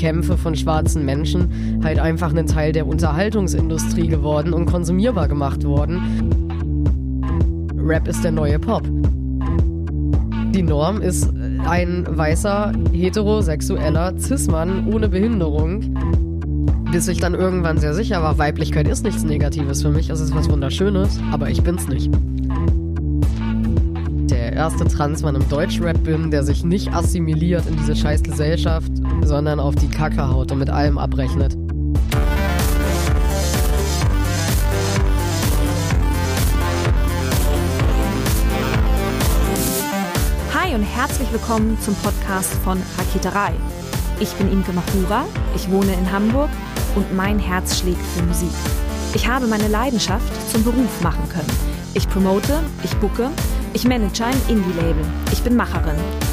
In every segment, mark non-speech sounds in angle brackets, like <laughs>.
Kämpfe von schwarzen Menschen halt einfach ein Teil der Unterhaltungsindustrie geworden und konsumierbar gemacht worden. Rap ist der neue Pop. Die Norm ist ein weißer, heterosexueller Cis-Mann ohne Behinderung. Bis ich dann irgendwann sehr sicher war, Weiblichkeit ist nichts Negatives für mich, es ist was Wunderschönes, aber ich bin's nicht. Der erste Transmann im Deutschrap bin, der sich nicht assimiliert in diese scheiß Gesellschaft, sondern auf die Kacke haut und mit allem abrechnet. Hi und herzlich willkommen zum Podcast von Raketerei. Ich bin Imke Machura, ich wohne in Hamburg und mein Herz schlägt für Musik. Ich habe meine Leidenschaft zum Beruf machen können. Ich promote, ich bucke, ich manage ein Indie-Label. Ich bin Macherin.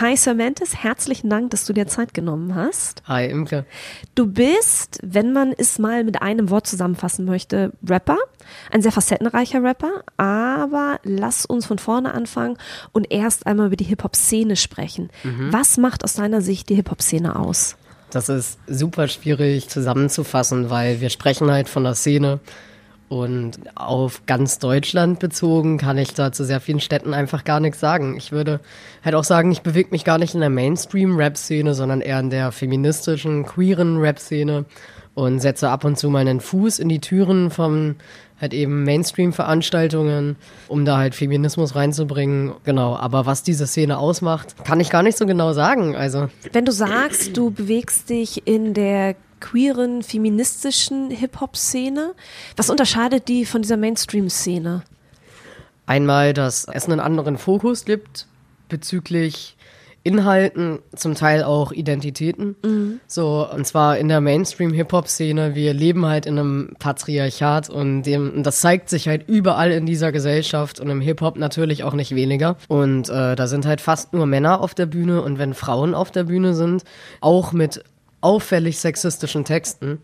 Hi Samantha, herzlichen Dank, dass du dir Zeit genommen hast. Hi Imke. Du bist, wenn man es mal mit einem Wort zusammenfassen möchte, Rapper, ein sehr facettenreicher Rapper, aber lass uns von vorne anfangen und erst einmal über die Hip-Hop-Szene sprechen. Mhm. Was macht aus deiner Sicht die Hip-Hop-Szene aus? Das ist super schwierig zusammenzufassen, weil wir sprechen halt von der Szene und auf ganz Deutschland bezogen kann ich da zu sehr vielen Städten einfach gar nichts sagen. Ich würde halt auch sagen, ich bewege mich gar nicht in der Mainstream-Rap-Szene, sondern eher in der feministischen, queeren Rap-Szene und setze ab und zu meinen Fuß in die Türen von halt eben Mainstream-Veranstaltungen, um da halt Feminismus reinzubringen. Genau, aber was diese Szene ausmacht, kann ich gar nicht so genau sagen. Also wenn du sagst, du bewegst dich in der queeren, feministischen Hip-Hop-Szene. Was unterscheidet die von dieser Mainstream-Szene? Einmal, dass es einen anderen Fokus gibt bezüglich Inhalten, zum Teil auch Identitäten. Mhm. So, und zwar in der Mainstream-Hip-Hop-Szene. Wir leben halt in einem Patriarchat und dem, das zeigt sich halt überall in dieser Gesellschaft und im Hip-Hop natürlich auch nicht weniger. Und äh, da sind halt fast nur Männer auf der Bühne und wenn Frauen auf der Bühne sind, auch mit auffällig sexistischen Texten.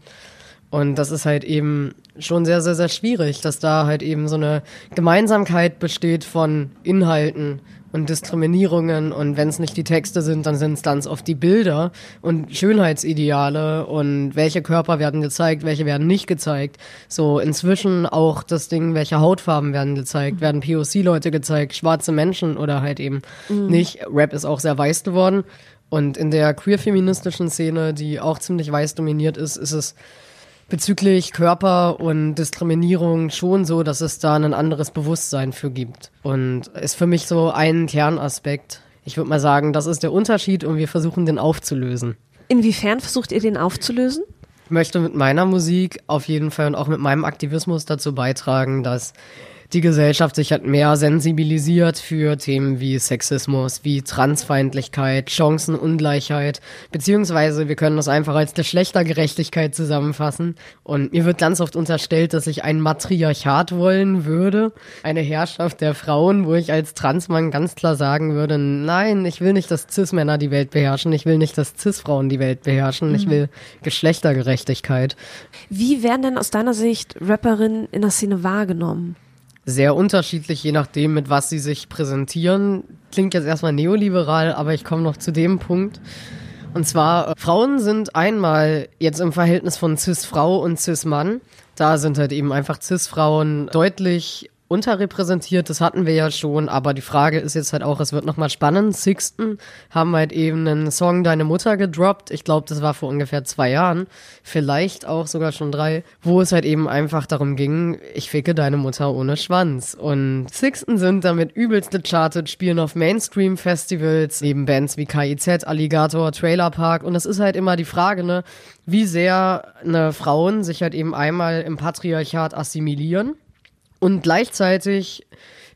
Und das ist halt eben schon sehr, sehr, sehr schwierig, dass da halt eben so eine Gemeinsamkeit besteht von Inhalten und Diskriminierungen und wenn es nicht die Texte sind, dann sind es ganz oft die Bilder und Schönheitsideale und welche Körper werden gezeigt, welche werden nicht gezeigt. So inzwischen auch das Ding, welche Hautfarben werden gezeigt, mhm. werden POC-Leute gezeigt, schwarze Menschen oder halt eben mhm. nicht. Rap ist auch sehr weiß geworden und in der queer-feministischen Szene, die auch ziemlich weiß dominiert ist, ist es bezüglich Körper und Diskriminierung schon so, dass es da ein anderes Bewusstsein für gibt. Und ist für mich so ein Kernaspekt. Ich würde mal sagen, das ist der Unterschied und wir versuchen den aufzulösen. Inwiefern versucht ihr den aufzulösen? Ich möchte mit meiner Musik auf jeden Fall und auch mit meinem Aktivismus dazu beitragen, dass die Gesellschaft sich hat mehr sensibilisiert für Themen wie Sexismus, wie Transfeindlichkeit, Chancenungleichheit, beziehungsweise wir können das einfach als Geschlechtergerechtigkeit zusammenfassen. Und mir wird ganz oft unterstellt, dass ich ein Matriarchat wollen würde, eine Herrschaft der Frauen, wo ich als Transmann ganz klar sagen würde, nein, ich will nicht, dass Cis-Männer die Welt beherrschen, ich will nicht, dass Cis-Frauen die Welt beherrschen, mhm. ich will Geschlechtergerechtigkeit. Wie werden denn aus deiner Sicht Rapperinnen in der Szene wahrgenommen? Sehr unterschiedlich, je nachdem, mit was sie sich präsentieren. Klingt jetzt erstmal neoliberal, aber ich komme noch zu dem Punkt. Und zwar, äh, Frauen sind einmal jetzt im Verhältnis von Cis-Frau und Cis-Mann. Da sind halt eben einfach Cis-Frauen deutlich unterrepräsentiert, das hatten wir ja schon, aber die Frage ist jetzt halt auch, es wird nochmal spannend. Sixten haben halt eben einen Song Deine Mutter gedroppt. Ich glaube, das war vor ungefähr zwei Jahren, vielleicht auch sogar schon drei, wo es halt eben einfach darum ging, ich ficke deine Mutter ohne Schwanz. Und Sixten sind damit übelste charted, spielen auf Mainstream-Festivals, neben Bands wie KIZ, Alligator, Trailer Park. Und es ist halt immer die Frage, ne, wie sehr eine Frauen sich halt eben einmal im Patriarchat assimilieren und gleichzeitig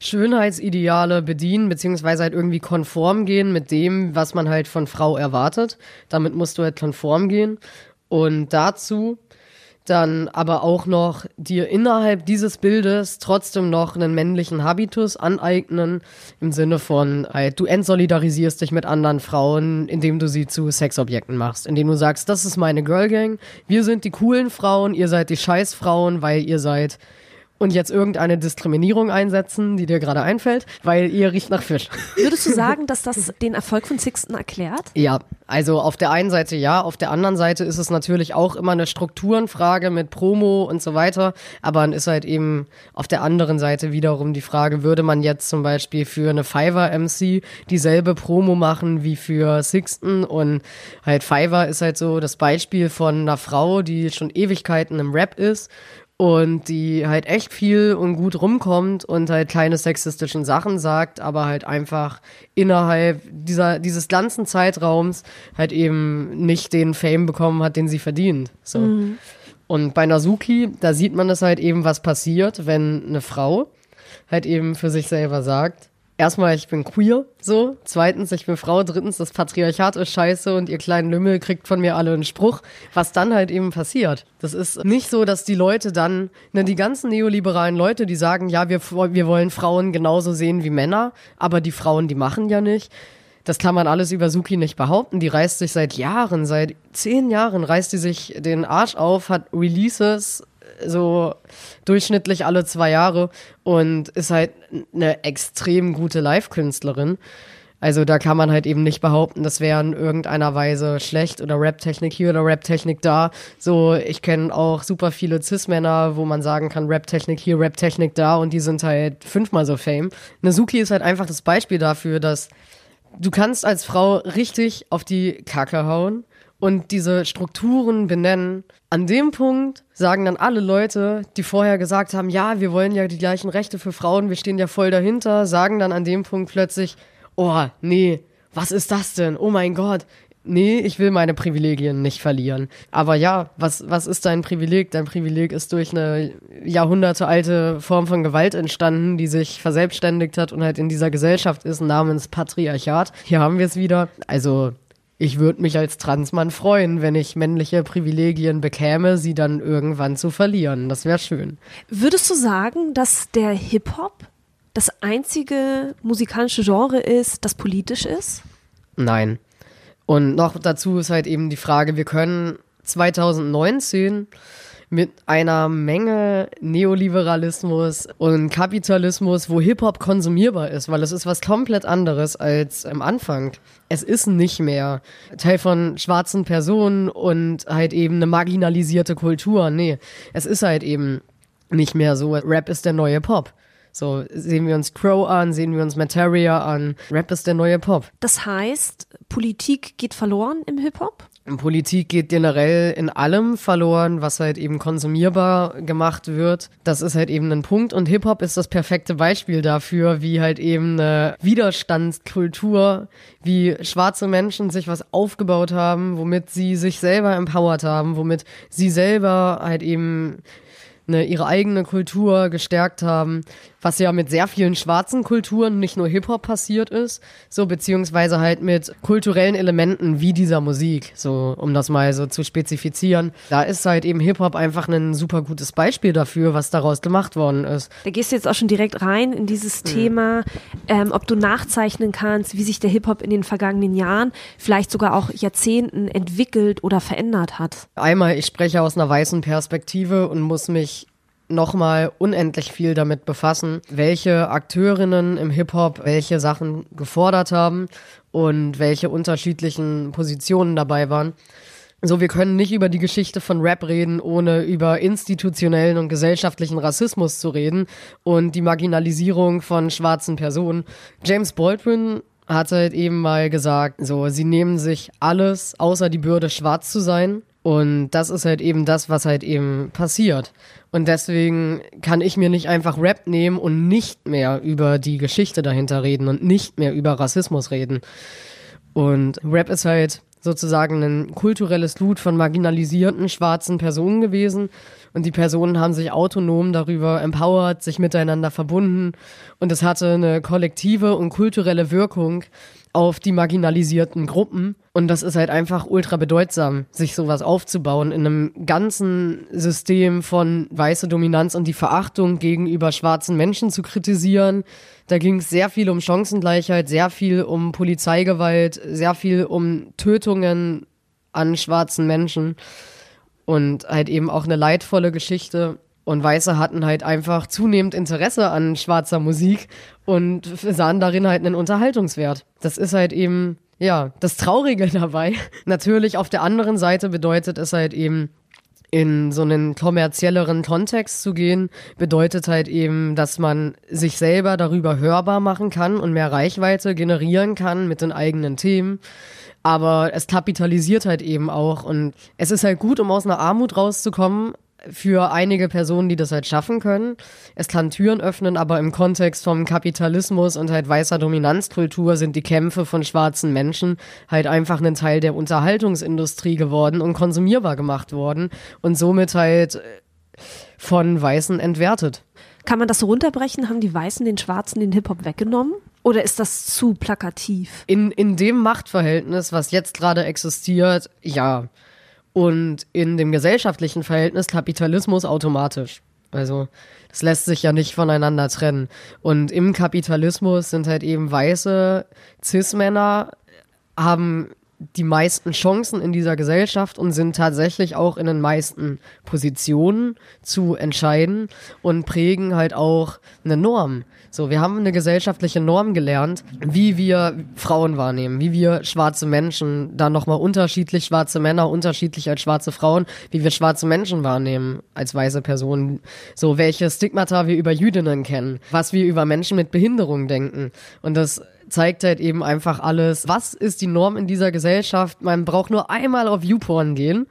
Schönheitsideale bedienen, beziehungsweise halt irgendwie konform gehen mit dem, was man halt von Frau erwartet. Damit musst du halt konform gehen. Und dazu dann aber auch noch dir innerhalb dieses Bildes trotzdem noch einen männlichen Habitus aneignen, im Sinne von, halt, du entsolidarisierst dich mit anderen Frauen, indem du sie zu Sexobjekten machst, indem du sagst, das ist meine Girl Gang, wir sind die coolen Frauen, ihr seid die Scheißfrauen, weil ihr seid und jetzt irgendeine Diskriminierung einsetzen, die dir gerade einfällt, weil ihr riecht nach Fisch. Würdest du <laughs> sagen, dass das den Erfolg von Sixten erklärt? Ja, also auf der einen Seite ja, auf der anderen Seite ist es natürlich auch immer eine Strukturenfrage mit Promo und so weiter, aber dann ist halt eben auf der anderen Seite wiederum die Frage, würde man jetzt zum Beispiel für eine Fiverr MC dieselbe Promo machen wie für Sixten und halt Fiverr ist halt so das Beispiel von einer Frau, die schon Ewigkeiten im Rap ist und die halt echt viel und gut rumkommt und halt keine sexistischen Sachen sagt, aber halt einfach innerhalb dieser, dieses ganzen Zeitraums halt eben nicht den Fame bekommen hat, den sie verdient. So. Mhm. Und bei Nazuki, da sieht man das halt eben, was passiert, wenn eine Frau halt eben für sich selber sagt, erstmal, ich bin queer, so. Zweitens, ich bin Frau. Drittens, das Patriarchat ist scheiße und ihr kleinen Lümmel kriegt von mir alle einen Spruch. Was dann halt eben passiert. Das ist nicht so, dass die Leute dann, ne, die ganzen neoliberalen Leute, die sagen, ja, wir, wir wollen Frauen genauso sehen wie Männer, aber die Frauen, die machen ja nicht. Das kann man alles über Suki nicht behaupten. Die reißt sich seit Jahren, seit zehn Jahren reißt die sich den Arsch auf, hat Releases, so durchschnittlich alle zwei Jahre und ist halt eine extrem gute Live-Künstlerin. Also da kann man halt eben nicht behaupten, das wäre in irgendeiner Weise schlecht oder Rap-Technik hier oder Rap-Technik da. So, ich kenne auch super viele Cis-Männer, wo man sagen kann, Rap-Technik hier, Rap-Technik da und die sind halt fünfmal so fame. Nazuki ist halt einfach das Beispiel dafür, dass du kannst als Frau richtig auf die Kacke hauen und diese Strukturen benennen. An dem Punkt sagen dann alle Leute, die vorher gesagt haben, ja, wir wollen ja die gleichen Rechte für Frauen, wir stehen ja voll dahinter, sagen dann an dem Punkt plötzlich, oh, nee, was ist das denn? Oh mein Gott. Nee, ich will meine Privilegien nicht verlieren. Aber ja, was, was ist dein Privileg? Dein Privileg ist durch eine jahrhundertealte Form von Gewalt entstanden, die sich verselbstständigt hat und halt in dieser Gesellschaft ist, namens Patriarchat. Hier haben wir es wieder. Also ich würde mich als Transmann freuen, wenn ich männliche Privilegien bekäme, sie dann irgendwann zu verlieren. Das wäre schön. Würdest du sagen, dass der Hip-Hop das einzige musikalische Genre ist, das politisch ist? Nein. Und noch dazu ist halt eben die Frage, wir können 2019 mit einer Menge Neoliberalismus und Kapitalismus, wo Hip-Hop konsumierbar ist, weil es ist was komplett anderes als am Anfang. Es ist nicht mehr Teil von schwarzen Personen und halt eben eine marginalisierte Kultur. Nee, es ist halt eben nicht mehr so. Rap ist der neue Pop. So, sehen wir uns Crow an, sehen wir uns Materia an. Rap ist der neue Pop. Das heißt, Politik geht verloren im Hip-Hop? Politik geht generell in allem verloren, was halt eben konsumierbar gemacht wird. Das ist halt eben ein Punkt. Und Hip-Hop ist das perfekte Beispiel dafür, wie halt eben eine Widerstandskultur, wie schwarze Menschen sich was aufgebaut haben, womit sie sich selber empowered haben, womit sie selber halt eben eine, ihre eigene Kultur gestärkt haben, was ja mit sehr vielen schwarzen Kulturen, nicht nur Hip-Hop passiert ist, so beziehungsweise halt mit kulturellen Elementen wie dieser Musik, so um das mal so zu spezifizieren. Da ist halt eben Hip-Hop einfach ein super gutes Beispiel dafür, was daraus gemacht worden ist. Da gehst du jetzt auch schon direkt rein in dieses mhm. Thema, ähm, ob du nachzeichnen kannst, wie sich der Hip-Hop in den vergangenen Jahren, vielleicht sogar auch Jahrzehnten entwickelt oder verändert hat. Einmal, ich spreche aus einer weißen Perspektive und muss mich nochmal unendlich viel damit befassen, welche Akteurinnen im Hip-Hop welche Sachen gefordert haben und welche unterschiedlichen Positionen dabei waren. So, wir können nicht über die Geschichte von Rap reden, ohne über institutionellen und gesellschaftlichen Rassismus zu reden und die Marginalisierung von schwarzen Personen. James Baldwin hat halt eben mal gesagt, so, sie nehmen sich alles außer die Bürde, schwarz zu sein. Und das ist halt eben das, was halt eben passiert. Und deswegen kann ich mir nicht einfach Rap nehmen und nicht mehr über die Geschichte dahinter reden und nicht mehr über Rassismus reden. Und Rap ist halt sozusagen ein kulturelles Blut von marginalisierten schwarzen Personen gewesen. und die Personen haben sich autonom darüber empowered, sich miteinander verbunden und es hatte eine kollektive und kulturelle Wirkung auf die marginalisierten Gruppen. Und das ist halt einfach ultra bedeutsam, sich sowas aufzubauen in einem ganzen System von weiße Dominanz und die Verachtung gegenüber schwarzen Menschen zu kritisieren. Da ging es sehr viel um Chancengleichheit, sehr viel um Polizeigewalt, sehr viel um Tötungen an schwarzen Menschen und halt eben auch eine leidvolle Geschichte. Und Weiße hatten halt einfach zunehmend Interesse an schwarzer Musik und sahen darin halt einen Unterhaltungswert. Das ist halt eben, ja, das Traurige <laughs> dabei. Natürlich auf der anderen Seite bedeutet es halt eben, in so einen kommerzielleren Kontext zu gehen, bedeutet halt eben, dass man sich selber darüber hörbar machen kann und mehr Reichweite generieren kann mit den eigenen Themen. Aber es kapitalisiert halt eben auch und es ist halt gut, um aus einer Armut rauszukommen, für einige Personen, die das halt schaffen können. Es kann Türen öffnen, aber im Kontext vom Kapitalismus und halt weißer Dominanzkultur sind die Kämpfe von schwarzen Menschen halt einfach ein Teil der Unterhaltungsindustrie geworden und konsumierbar gemacht worden und somit halt von Weißen entwertet. Kann man das so runterbrechen? Haben die Weißen den Schwarzen den Hip-Hop weggenommen? Oder ist das zu plakativ? In, in dem Machtverhältnis, was jetzt gerade existiert, ja und in dem gesellschaftlichen Verhältnis Kapitalismus automatisch. Also das lässt sich ja nicht voneinander trennen. Und im Kapitalismus sind halt eben weiße Cis-Männer haben die meisten Chancen in dieser Gesellschaft und sind tatsächlich auch in den meisten Positionen zu entscheiden und prägen halt auch eine Norm. So, wir haben eine gesellschaftliche Norm gelernt, wie wir Frauen wahrnehmen, wie wir schwarze Menschen, dann nochmal unterschiedlich schwarze Männer, unterschiedlich als schwarze Frauen, wie wir schwarze Menschen wahrnehmen als weiße Personen. So, welche Stigmata wir über Jüdinnen kennen, was wir über Menschen mit Behinderung denken. Und das zeigt halt eben einfach alles. Was ist die Norm in dieser Gesellschaft? Man braucht nur einmal auf YouPorn gehen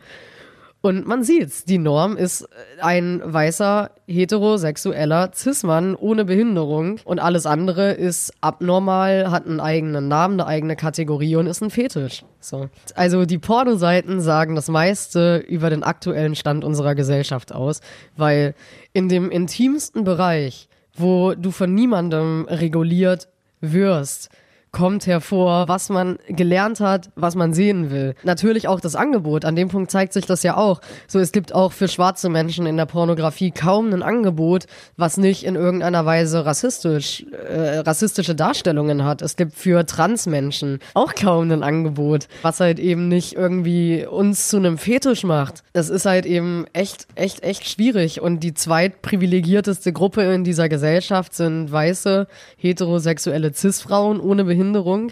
und man sieht's, die Norm ist ein weißer, heterosexueller Cis-Mann ohne Behinderung und alles andere ist abnormal, hat einen eigenen Namen, eine eigene Kategorie und ist ein Fetisch. So. Also die Pornoseiten sagen das meiste über den aktuellen Stand unserer Gesellschaft aus, weil in dem intimsten Bereich, wo du von niemandem reguliert wirst, kommt hervor, was man gelernt hat, was man sehen will. Natürlich auch das Angebot. An dem Punkt zeigt sich das ja auch. So, es gibt auch für schwarze Menschen in der Pornografie kaum ein Angebot, was nicht in irgendeiner Weise rassistisch, äh, rassistische Darstellungen hat. Es gibt für Transmenschen auch kaum ein Angebot, was halt eben nicht irgendwie uns zu einem Fetisch macht. Das ist halt eben echt, echt, echt schwierig. Und die zweitprivilegierteste Gruppe in dieser Gesellschaft sind weiße, heterosexuelle Cis-Frauen ohne Behinderung Behinderung.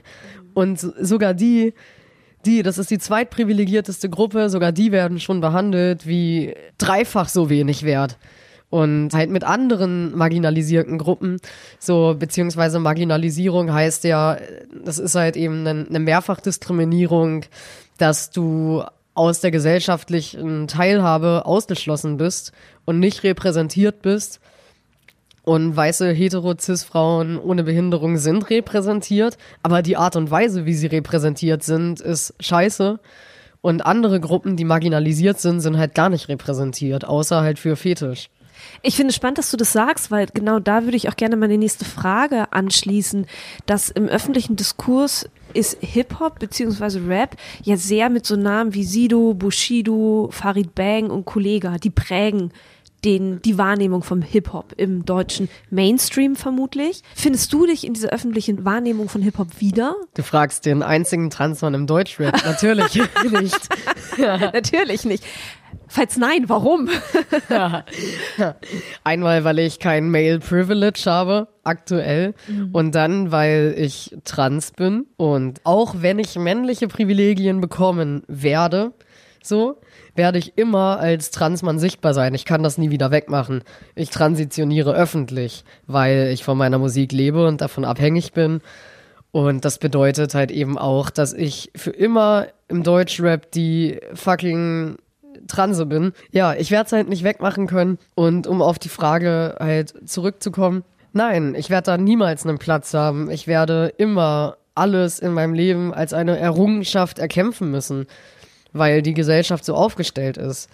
Und sogar die, die, das ist die zweitprivilegierteste Gruppe, sogar die werden schon behandelt wie dreifach so wenig wert. Und halt mit anderen marginalisierten Gruppen, so, beziehungsweise Marginalisierung heißt ja, das ist halt eben eine, eine Mehrfachdiskriminierung, dass du aus der gesellschaftlichen Teilhabe ausgeschlossen bist und nicht repräsentiert bist und weiße hetero-cis-Frauen ohne Behinderung sind repräsentiert, aber die Art und Weise, wie sie repräsentiert sind, ist scheiße. Und andere Gruppen, die marginalisiert sind, sind halt gar nicht repräsentiert, außer halt für Fetisch. Ich finde spannend, dass du das sagst, weil genau da würde ich auch gerne meine nächste Frage anschließen, dass im öffentlichen Diskurs ist Hip-Hop bzw. Rap ja sehr mit so Namen wie Sido, Bushido, Farid Bang und Kollega, die prägen den, die Wahrnehmung vom Hip-Hop im deutschen Mainstream vermutlich. Findest du dich in dieser öffentlichen Wahrnehmung von Hip-Hop wieder? Du fragst den einzigen Transmann im Deutschrap. Natürlich <laughs> nicht. <laughs> Natürlich nicht. Falls nein, warum? ja. Einmal, weil ich kein Male Privilege habe, aktuell. Mhm. Und dann, weil ich trans bin. Und auch wenn ich männliche Privilegien bekommen werde, so, werde ich immer als Transmann sichtbar sein. Ich kann das nie wieder wegmachen. Ich transitioniere öffentlich, weil ich von meiner Musik lebe und davon abhängig bin. Und das bedeutet halt eben auch, dass ich für immer im Deutschrap die fucking Transe bin. Ja, ich werde es halt nicht wegmachen können. Und um auf die Frage halt zurückzukommen, nein, ich werde da niemals einen Platz haben. Ich werde immer alles in meinem Leben als eine Errungenschaft erkämpfen müssen weil die Gesellschaft so aufgestellt ist.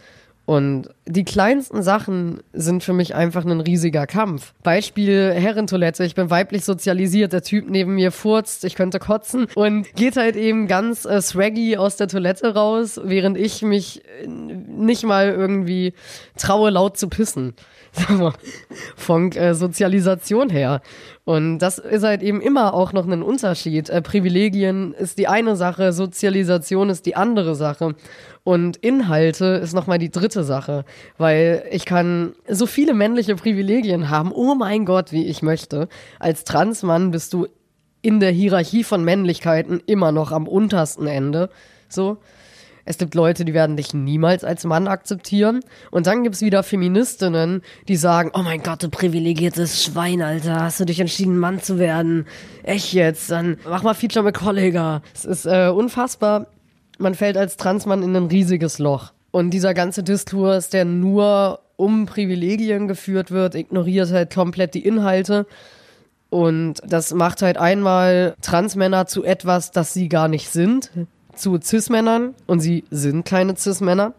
Und die kleinsten Sachen sind für mich einfach ein riesiger Kampf. Beispiel Herrentoilette. Ich bin weiblich sozialisiert. Der Typ neben mir furzt. Ich könnte kotzen und geht halt eben ganz äh, swaggy aus der Toilette raus, während ich mich äh, nicht mal irgendwie traue, laut zu pissen. <laughs> Von äh, Sozialisation her. Und das ist halt eben immer auch noch ein Unterschied. Äh, Privilegien ist die eine Sache, Sozialisation ist die andere Sache. Und Inhalte ist nochmal die dritte Sache, weil ich kann so viele männliche Privilegien haben, oh mein Gott, wie ich möchte. Als Transmann bist du in der Hierarchie von Männlichkeiten immer noch am untersten Ende. So. Es gibt Leute, die werden dich niemals als Mann akzeptieren. Und dann gibt's wieder Feministinnen, die sagen, oh mein Gott, du privilegiertes Schwein, Alter. Hast du dich entschieden, Mann zu werden? Echt jetzt? Dann mach mal Feature mit Kollega. Es ist äh, unfassbar. Man fällt als Transmann in ein riesiges Loch. Und dieser ganze Diskurs, der nur um Privilegien geführt wird, ignoriert halt komplett die Inhalte. Und das macht halt einmal Transmänner zu etwas, das sie gar nicht sind zu Cis-Männern und sie sind keine Cis-Männer.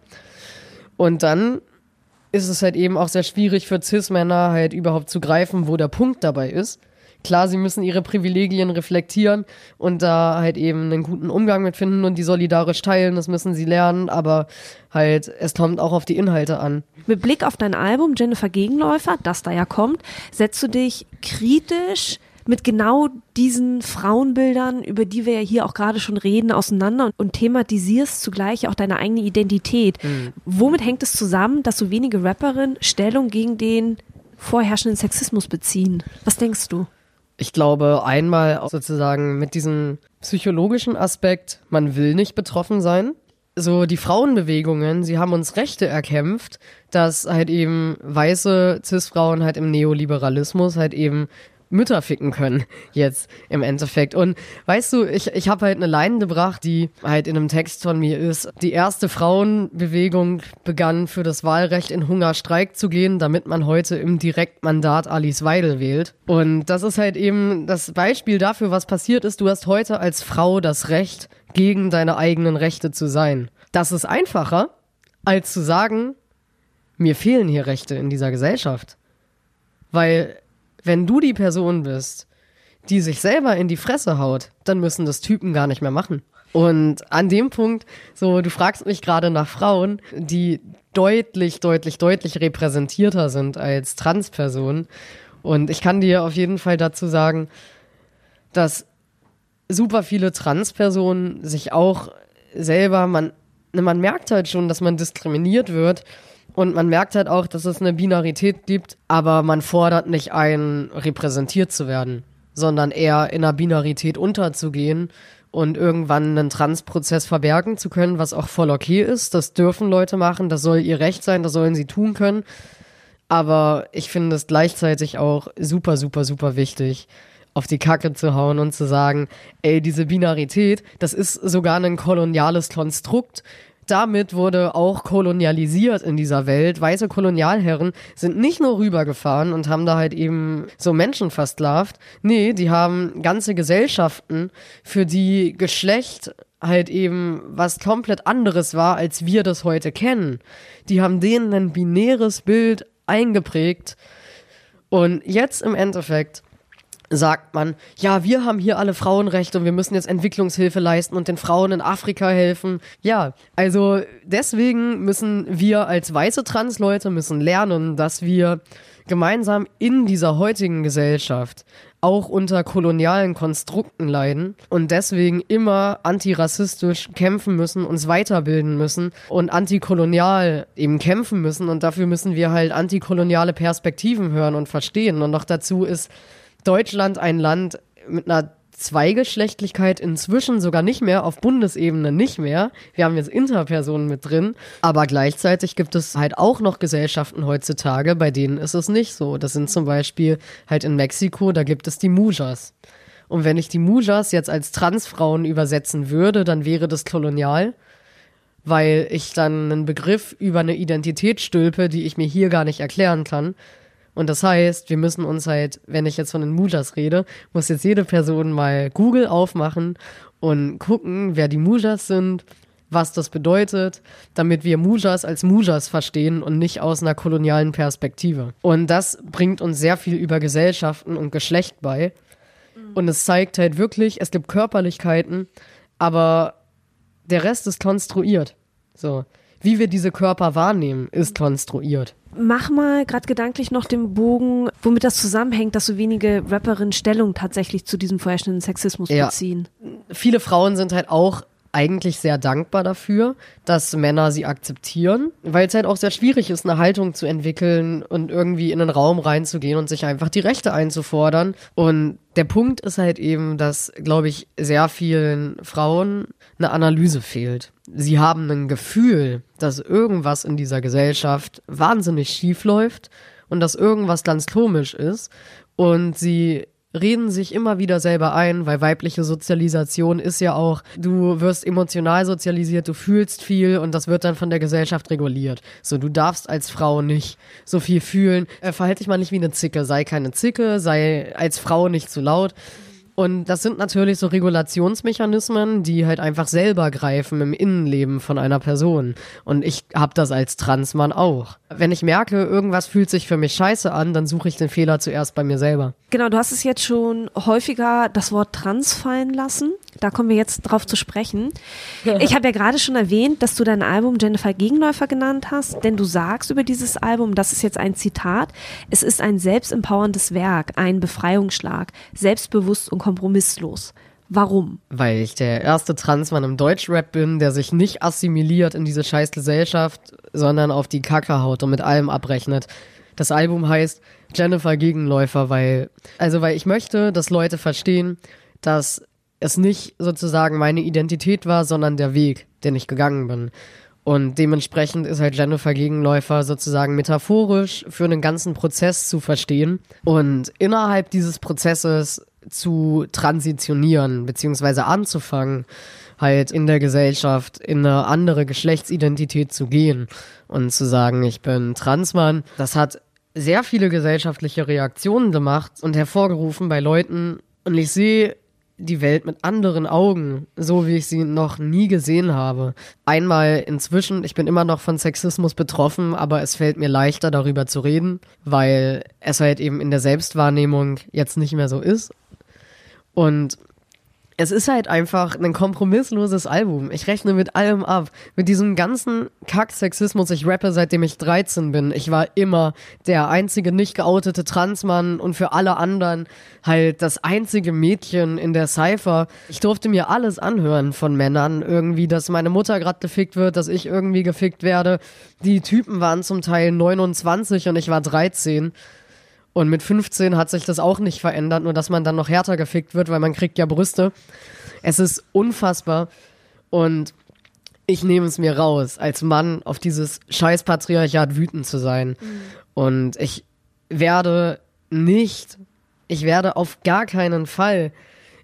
Und dann ist es halt eben auch sehr schwierig für Cis-Männer halt überhaupt zu greifen, wo der Punkt dabei ist. Klar, sie müssen ihre Privilegien reflektieren und da halt eben einen guten Umgang mit finden und die solidarisch teilen, das müssen sie lernen, aber halt, es kommt auch auf die Inhalte an. Mit Blick auf dein Album Jennifer Gegenläufer, das da ja kommt, setzt du dich kritisch mit genau diesen Frauenbildern, über die wir ja hier auch gerade schon reden, auseinander und thematisierst zugleich auch deine eigene Identität. Mhm. Womit hängt es zusammen, dass so wenige Rapperinnen Stellung gegen den vorherrschenden Sexismus beziehen? Was denkst du? Ich glaube, einmal sozusagen mit diesem psychologischen Aspekt, man will nicht betroffen sein. So die Frauenbewegungen, sie haben uns Rechte erkämpft, dass halt eben weiße Cis-Frauen halt im Neoliberalismus halt eben Mütter ficken können, jetzt im Endeffekt. Und weißt du, ich, ich habe halt eine Line gebracht, die halt in einem Text von mir ist. Die erste Frauenbewegung begann für das Wahlrecht in Hungerstreik zu gehen, damit man heute im Direktmandat Alice Weidel wählt. Und das ist halt eben das Beispiel dafür, was passiert ist. Du hast heute als Frau das Recht, gegen deine eigenen Rechte zu sein. Das ist einfacher, als zu sagen, mir fehlen hier Rechte in dieser Gesellschaft. Weil wenn du die Person bist, die sich selber in die Fresse haut, dann müssen das Typen gar nicht mehr machen. Und an dem Punkt, so, du fragst mich gerade nach Frauen, die deutlich, deutlich, deutlich repräsentierter sind als Transpersonen. Und ich kann dir auf jeden Fall dazu sagen, dass super viele Transpersonen sich auch selber, man, man merkt halt schon, dass man diskriminiert wird und man merkt halt auch, dass es eine Binarität gibt, aber man fordert nicht ein, repräsentiert zu werden, sondern eher in einer Binarität unterzugehen und irgendwann einen Transprozess verbergen zu können, was auch voll okay ist. Das dürfen Leute machen, das soll ihr Recht sein, das sollen sie tun können. Aber ich finde es gleichzeitig auch super, super, super wichtig, auf die Kacke zu hauen und zu sagen, ey, diese Binarität, das ist sogar ein koloniales Konstrukt damit wurde auch kolonialisiert in dieser Welt. Weiße Kolonialherren sind nicht nur rübergefahren und haben da halt eben so Menschen versklavt. Nee, die haben ganze Gesellschaften, für die Geschlecht halt eben was komplett anderes war, als wir das heute kennen. Die haben denen ein binäres Bild eingeprägt. Und jetzt im Endeffekt sagt man, ja, wir haben hier alle Frauenrechte und wir müssen jetzt Entwicklungshilfe leisten und den Frauen in Afrika helfen. Ja, also deswegen müssen wir als weiße Transleute müssen lernen, dass wir gemeinsam in dieser heutigen Gesellschaft auch unter kolonialen Konstrukten leiden und deswegen immer antirassistisch kämpfen müssen, uns weiterbilden müssen und antikolonial eben kämpfen müssen und dafür müssen wir halt antikoloniale Perspektiven hören und verstehen und noch dazu ist Deutschland ein Land mit einer Zweigeschlechtlichkeit inzwischen sogar nicht mehr, auf Bundesebene nicht mehr. Wir haben jetzt Interpersonen mit drin, aber gleichzeitig gibt es halt auch noch Gesellschaften heutzutage, bei denen ist es nicht so. Das sind zum Beispiel halt in Mexiko, da gibt es die Mujas. Und wenn ich die Mujas jetzt als Transfrauen übersetzen würde, dann wäre das kolonial, weil ich dann einen Begriff über eine Identität stülpe, die ich mir hier gar nicht erklären kann. Und das heißt, wir müssen uns halt, wenn ich jetzt von den Mujas rede, muss jetzt jede Person mal Google aufmachen und gucken, wer die Mujas sind, was das bedeutet, damit wir Mujas als Mujas verstehen und nicht aus einer kolonialen Perspektive. Und das bringt uns sehr viel über Gesellschaften und Geschlecht bei. Und es zeigt halt wirklich, es gibt Körperlichkeiten, aber der Rest ist konstruiert. So. Wie wir diese Körper wahrnehmen, ist konstruiert. Mach mal gerade gedanklich noch den Bogen, womit das zusammenhängt, dass so wenige Rapperinnen Stellung tatsächlich zu diesem vorherrschenden Sexismus Ja. beziehen. Viele Frauen sind halt auch eigentlich sehr dankbar dafür, dass Männer sie akzeptieren, weil es halt auch sehr schwierig ist, eine Haltung zu entwickeln und irgendwie in einen Raum reinzugehen und sich einfach die Rechte einzufordern. Und der Punkt ist halt eben, dass, glaube ich, sehr vielen Frauen eine Analyse fehlt. Sie haben ein Gefühl, dass irgendwas in dieser Gesellschaft wahnsinnig schief läuft und dass irgendwas ganz komisch ist und sie reden sich immer wieder selber ein, weil weibliche Sozialisation ist ja auch, du wirst emotional sozialisiert, du fühlst viel und das wird dann von der Gesellschaft reguliert. So, du darfst als Frau nicht so viel fühlen. Äh, verhalte dich mal nicht wie eine Zicke, sei keine Zicke, sei als Frau nicht zu laut. Und das sind natürlich so Regulationsmechanismen, die halt einfach selber greifen im Innenleben von einer Person. Und ich habe das als Transmann auch. Wenn ich merke, irgendwas fühlt sich für mich scheiße an, dann suche ich den Fehler zuerst bei mir selber. Genau, du hast es jetzt schon häufiger das Wort trans fallen lassen. Da kommen wir jetzt drauf zu sprechen. Ich habe ja gerade schon erwähnt, dass du dein Album Jennifer Gegenläufer genannt hast, denn du sagst über dieses Album, das ist jetzt ein Zitat, es ist ein selbstempowerndes Werk, ein Befreiungsschlag, selbstbewusst und kompromisslos. Warum? Weil ich der erste Transmann im Deutschrap bin, der sich nicht assimiliert in diese scheiß Gesellschaft, sondern auf die Kacke haut und mit allem abrechnet. Das Album heißt Jennifer Gegenläufer, weil, also weil ich möchte, dass Leute verstehen, dass es nicht sozusagen meine Identität war, sondern der Weg, den ich gegangen bin. Und dementsprechend ist halt Jennifer Gegenläufer sozusagen metaphorisch für einen ganzen Prozess zu verstehen und innerhalb dieses Prozesses zu transitionieren, beziehungsweise anzufangen, halt in der Gesellschaft in eine andere Geschlechtsidentität zu gehen und zu sagen, ich bin Transmann. Das hat sehr viele gesellschaftliche Reaktionen gemacht und hervorgerufen bei Leuten. Und ich sehe die Welt mit anderen Augen, so wie ich sie noch nie gesehen habe. Einmal inzwischen, ich bin immer noch von Sexismus betroffen, aber es fällt mir leichter darüber zu reden, weil es halt eben in der Selbstwahrnehmung jetzt nicht mehr so ist. Und es ist halt einfach ein kompromissloses Album. Ich rechne mit allem ab. Mit diesem ganzen Kack-Sexismus. Ich rappe seitdem ich 13 bin. Ich war immer der einzige nicht geoutete Transmann und für alle anderen halt das einzige Mädchen in der Cypher. Ich durfte mir alles anhören von Männern. Irgendwie, dass meine Mutter gerade gefickt wird, dass ich irgendwie gefickt werde. Die Typen waren zum Teil 29 und ich war 13. Und mit 15 hat sich das auch nicht verändert, nur dass man dann noch härter gefickt wird, weil man kriegt ja Brüste. Es ist unfassbar. Und ich nehme es mir raus, als Mann auf dieses scheiß Patriarchat wütend zu sein. Und ich werde nicht, ich werde auf gar keinen Fall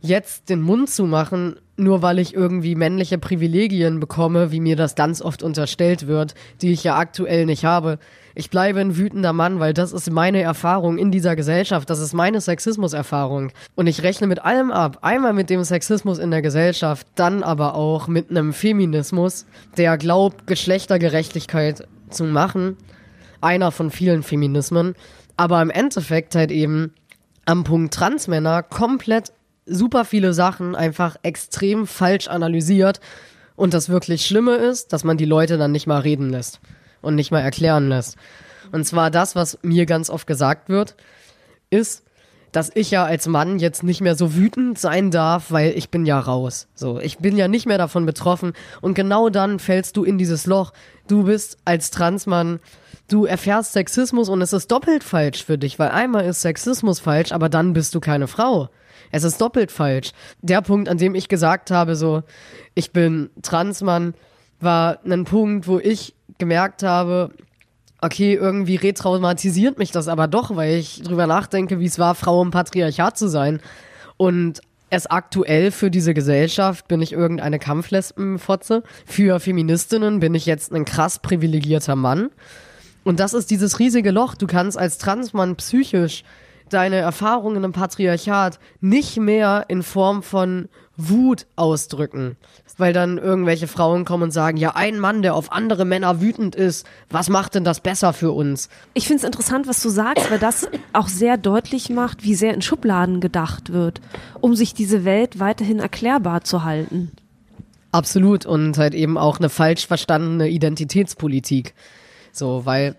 jetzt den Mund zu machen, nur weil ich irgendwie männliche Privilegien bekomme, wie mir das ganz oft unterstellt wird, die ich ja aktuell nicht habe. Ich bleibe ein wütender Mann, weil das ist meine Erfahrung in dieser Gesellschaft, das ist meine Sexismuserfahrung. Und ich rechne mit allem ab. Einmal mit dem Sexismus in der Gesellschaft, dann aber auch mit einem Feminismus, der glaubt, Geschlechtergerechtigkeit zu machen. Einer von vielen Feminismen. Aber im Endeffekt halt eben am Punkt Transmänner komplett super viele Sachen einfach extrem falsch analysiert. Und das wirklich Schlimme ist, dass man die Leute dann nicht mal reden lässt und nicht mal erklären lässt. Und zwar das, was mir ganz oft gesagt wird, ist, dass ich ja als Mann jetzt nicht mehr so wütend sein darf, weil ich bin ja raus. So, ich bin ja nicht mehr davon betroffen und genau dann fällst du in dieses Loch. Du bist als Transmann, du erfährst Sexismus und es ist doppelt falsch für dich, weil einmal ist Sexismus falsch, aber dann bist du keine Frau. Es ist doppelt falsch. Der Punkt, an dem ich gesagt habe, so, ich bin Transmann, war ein Punkt, wo ich gemerkt habe, okay, irgendwie retraumatisiert mich das aber doch, weil ich drüber nachdenke, wie es war, Frau im Patriarchat zu sein. Und es aktuell für diese Gesellschaft bin ich irgendeine Kampflesbenfotze. Für Feministinnen bin ich jetzt ein krass privilegierter Mann. Und das ist dieses riesige Loch. Du kannst als Transmann psychisch deine Erfahrungen im Patriarchat nicht mehr in Form von Wut ausdrücken. Weil dann irgendwelche Frauen kommen und sagen, ja, ein Mann, der auf andere Männer wütend ist, was macht denn das besser für uns? Ich finde es interessant, was du sagst, weil das auch sehr deutlich macht, wie sehr in Schubladen gedacht wird, um sich diese Welt weiterhin erklärbar zu halten. Absolut und halt eben auch eine falsch verstandene Identitätspolitik. So, weil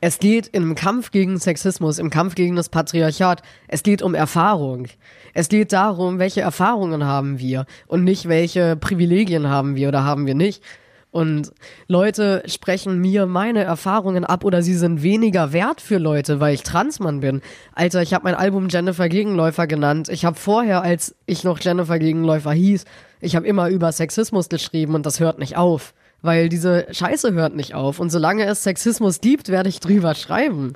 es geht im Kampf gegen Sexismus, im Kampf gegen das Patriarchat, es geht um Erfahrung. Es geht darum, welche Erfahrungen haben wir und nicht welche Privilegien haben wir oder haben wir nicht. Und Leute sprechen mir meine Erfahrungen ab oder sie sind weniger wert für Leute, weil ich Transmann bin. Alter, ich habe mein Album Jennifer Gegenläufer genannt. Ich habe vorher, als ich noch Jennifer Gegenläufer hieß, ich habe immer über Sexismus geschrieben und das hört nicht auf weil diese Scheiße hört nicht auf. Und solange es Sexismus gibt, werde ich drüber schreiben.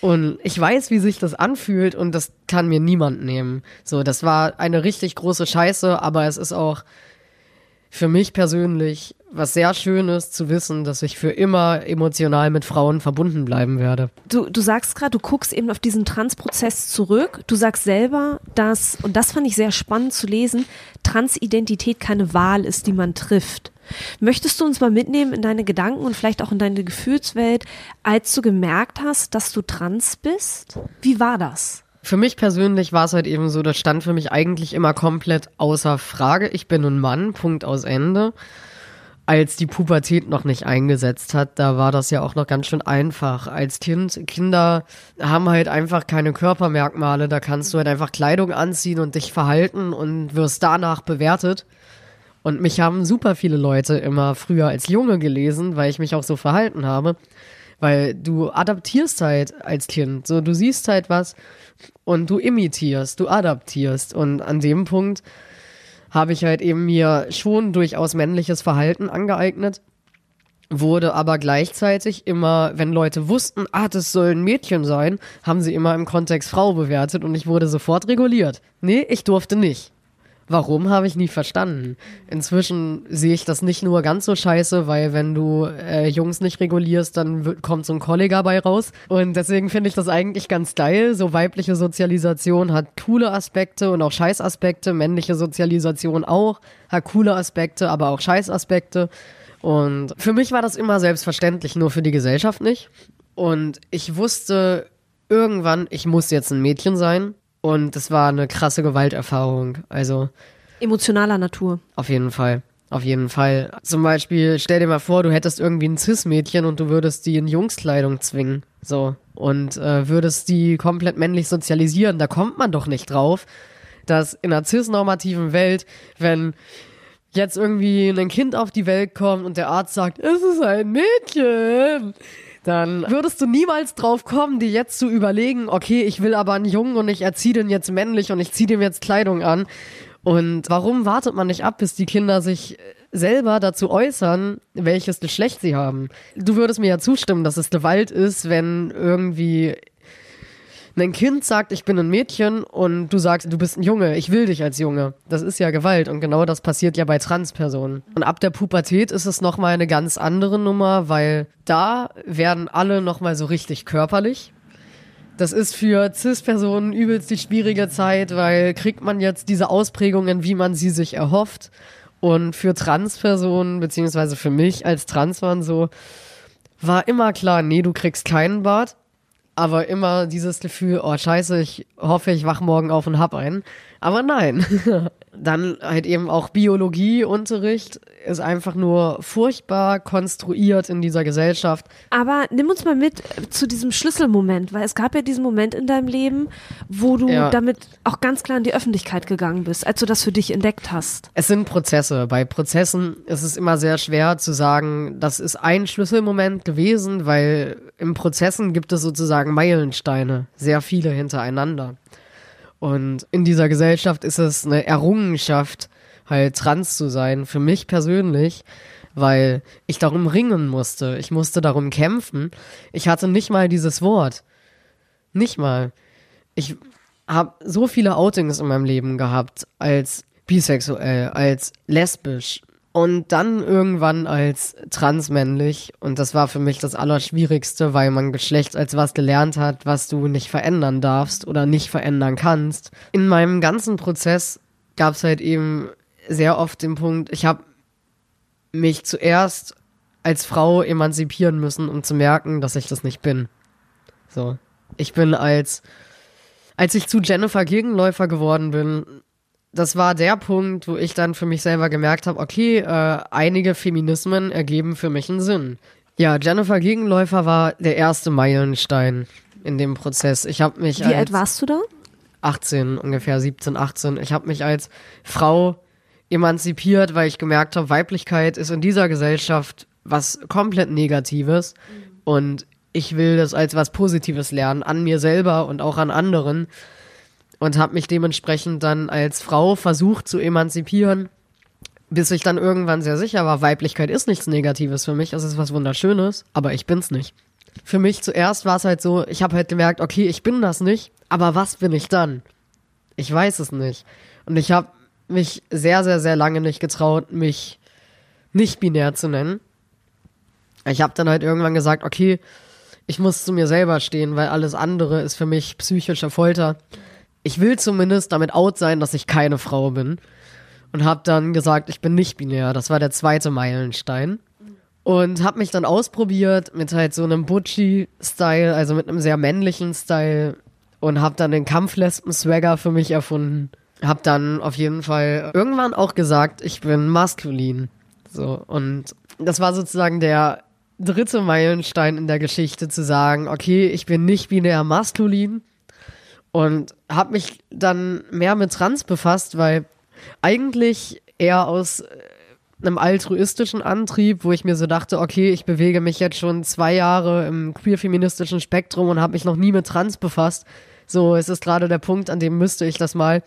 Und ich weiß, wie sich das anfühlt und das kann mir niemand nehmen. So, das war eine richtig große Scheiße, aber es ist auch für mich persönlich was sehr Schönes zu wissen, dass ich für immer emotional mit Frauen verbunden bleiben werde. Du, du sagst gerade, du guckst eben auf diesen Transprozess zurück. Du sagst selber, dass, und das fand ich sehr spannend zu lesen, Transidentität keine Wahl ist, die man trifft. Möchtest du uns mal mitnehmen in deine Gedanken und vielleicht auch in deine Gefühlswelt, als du gemerkt hast, dass du trans bist? Wie war das? Für mich persönlich war es halt eben so, das stand für mich eigentlich immer komplett außer Frage. Ich bin ein Mann, Punkt aus Ende. Als die Pubertät noch nicht eingesetzt hat, da war das ja auch noch ganz schön einfach. Als Kind, Kinder haben halt einfach keine Körpermerkmale, da kannst du halt einfach Kleidung anziehen und dich verhalten und wirst danach bewertet. Und mich haben super viele Leute immer früher als Junge gelesen, weil ich mich auch so verhalten habe. Weil du adaptierst halt als Kind. So, du siehst halt was und du imitierst, du adaptierst. Und an dem Punkt habe ich halt eben mir schon durchaus männliches Verhalten angeeignet. Wurde aber gleichzeitig immer, wenn Leute wussten, ah, das soll ein Mädchen sein, haben sie immer im Kontext Frau bewertet und ich wurde sofort reguliert. Nee, ich durfte nicht. Warum, habe ich nie verstanden. Inzwischen sehe ich das nicht nur ganz so scheiße, weil wenn du äh, Jungs nicht regulierst, dann kommt so ein Kollega bei raus. Und deswegen finde ich das eigentlich ganz geil. So weibliche Sozialisation hat coole Aspekte und auch Scheißaspekte. Männliche Sozialisation auch, hat coole Aspekte, aber auch Scheißaspekte. Und für mich war das immer selbstverständlich, nur für die Gesellschaft nicht. Und ich wusste irgendwann, ich muss jetzt ein Mädchen sein. Und es war eine krasse Gewalterfahrung. Also. Emotionaler Natur. Auf jeden Fall. Auf jeden Fall. Zum Beispiel, stell dir mal vor, du hättest irgendwie ein Cis-Mädchen und du würdest die in Jungskleidung zwingen. So. Und äh, würdest die komplett männlich sozialisieren. Da kommt man doch nicht drauf, dass in einer cis-normativen Welt, wenn jetzt irgendwie ein Kind auf die Welt kommt und der Arzt sagt, es ist ein Mädchen, dann würdest du niemals drauf kommen, dir jetzt zu überlegen, okay, ich will aber einen Jungen und ich erziehe den jetzt männlich und ich ziehe dem jetzt Kleidung an. Und warum wartet man nicht ab, bis die Kinder sich selber dazu äußern, welches Geschlecht sie haben? Du würdest mir ja zustimmen, dass es Gewalt ist, wenn irgendwie ein Kind sagt, ich bin ein Mädchen und du sagst, du bist ein Junge, ich will dich als Junge. Das ist ja Gewalt und genau das passiert ja bei Transpersonen. Und ab der Pubertät ist es nochmal eine ganz andere Nummer, weil da werden alle nochmal so richtig körperlich. Das ist für Cis-Personen übelst die schwierige Zeit, weil kriegt man jetzt diese Ausprägungen, wie man sie sich erhofft. Und für Transpersonen, beziehungsweise für mich als Transmann so, war immer klar, nee, du kriegst keinen Bart aber immer dieses Gefühl, oh scheiße, ich hoffe, ich wach morgen auf und hab einen. Aber nein. <laughs> Dann halt eben auch Biologieunterricht ist einfach nur furchtbar konstruiert in dieser Gesellschaft. Aber nimm uns mal mit zu diesem Schlüsselmoment, weil es gab ja diesen Moment in deinem Leben, wo du ja. damit auch ganz klar in die Öffentlichkeit gegangen bist, als du das für dich entdeckt hast. Es sind Prozesse. Bei Prozessen ist es immer sehr schwer zu sagen, das ist ein Schlüsselmoment gewesen, weil im Prozessen gibt es sozusagen Meilensteine, sehr viele hintereinander. Und in dieser Gesellschaft ist es eine Errungenschaft, halt trans zu sein, für mich persönlich, weil ich darum ringen musste. Ich musste darum kämpfen. Ich hatte nicht mal dieses Wort. Nicht mal. Ich habe so viele Outings in meinem Leben gehabt als bisexuell, als lesbisch, Und dann irgendwann als transmännlich. Und das war für mich das Allerschwierigste, weil man Geschlecht als was gelernt hat, was du nicht verändern darfst oder nicht verändern kannst. In meinem ganzen Prozess gab es halt eben sehr oft den Punkt, ich habe mich zuerst als Frau emanzipieren müssen, um zu merken, dass ich das nicht bin. So. Ich bin als, als ich zu Jennifer Gegenläufer geworden bin, das war der Punkt, wo ich dann für mich selber gemerkt habe, okay, äh, einige Feminismen ergeben für mich einen Sinn. Ja, Jennifer Gegenläufer war der erste Meilenstein in dem Prozess. Ich habe mich Wie alt warst du da? 18, ungefähr 17, 18. Ich habe mich als Frau emanzipiert, weil ich gemerkt habe, Weiblichkeit ist in dieser Gesellschaft was komplett Negatives und ich will das als was Positives lernen, an mir selber und auch an anderen und habe mich dementsprechend dann als Frau versucht zu emanzipieren, bis ich dann irgendwann sehr sicher war, Weiblichkeit ist nichts Negatives für mich, es ist was Wunderschönes, aber ich bin's nicht. Für mich zuerst war es halt so, ich habe halt gemerkt, okay, ich bin das nicht, aber was bin ich dann? Ich weiß es nicht. Und ich habe mich sehr, sehr, sehr lange nicht getraut, mich nicht binär zu nennen. Ich habe dann halt irgendwann gesagt, okay, ich muss zu mir selber stehen, weil alles andere ist für mich psychische Folter ich will zumindest damit out sein, dass ich keine Frau bin. Und habe dann gesagt, ich bin nicht binär. Das war der zweite Meilenstein. Und habe mich dann ausprobiert mit halt so einem Butchie-Style, also mit einem sehr männlichen Style. Und habe dann den Kampflespen-Swagger für mich erfunden. Hab dann auf jeden Fall irgendwann auch gesagt, ich bin maskulin. So, und das war sozusagen der dritte Meilenstein in der Geschichte zu sagen, okay, ich bin nicht binär maskulin, und habe mich dann mehr mit Trans befasst, weil eigentlich eher aus äh, einem altruistischen Antrieb, wo ich mir so dachte, okay, ich bewege mich jetzt schon zwei Jahre im queer-feministischen Spektrum und habe mich noch nie mit Trans befasst. So, es ist gerade der Punkt, an dem müsste ich das mal.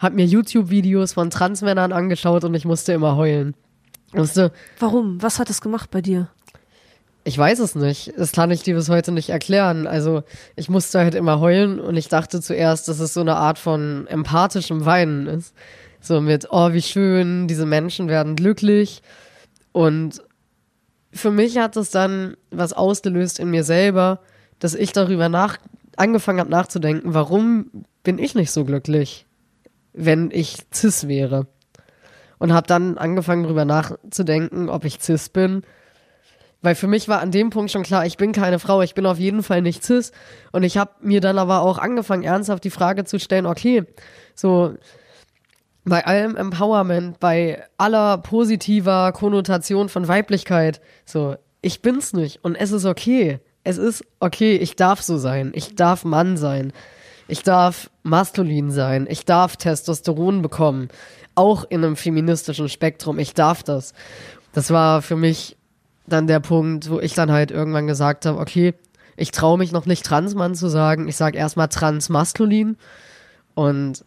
Hab mir YouTube-Videos von Transmännern angeschaut und ich musste immer heulen. Musste, Warum? Was hat es gemacht bei dir? Ich weiß es nicht. Das kann ich dir bis heute nicht erklären. Also ich musste halt immer heulen und ich dachte zuerst, dass es so eine Art von empathischem Weinen ist. So mit, oh, wie schön, diese Menschen werden glücklich. Und für mich hat es dann was ausgelöst in mir selber, dass ich darüber nach angefangen habe nachzudenken, warum bin ich nicht so glücklich, wenn ich cis wäre. Und habe dann angefangen darüber nachzudenken, ob ich cis bin weil für mich war an dem Punkt schon klar, ich bin keine Frau, ich bin auf jeden Fall nicht cis. Und ich habe mir dann aber auch angefangen, ernsthaft die Frage zu stellen, okay, so bei allem Empowerment, bei aller positiver Konnotation von Weiblichkeit, so, ich bin's nicht und es ist okay. Es ist okay, ich darf so sein, ich darf Mann sein, ich darf maskulin sein, ich darf Testosteron bekommen, auch in einem feministischen Spektrum, ich darf das. Das war für mich dann der Punkt, wo ich dann halt irgendwann gesagt habe, okay, ich traue mich noch nicht Transmann zu sagen, ich sage erstmal transmaskulin und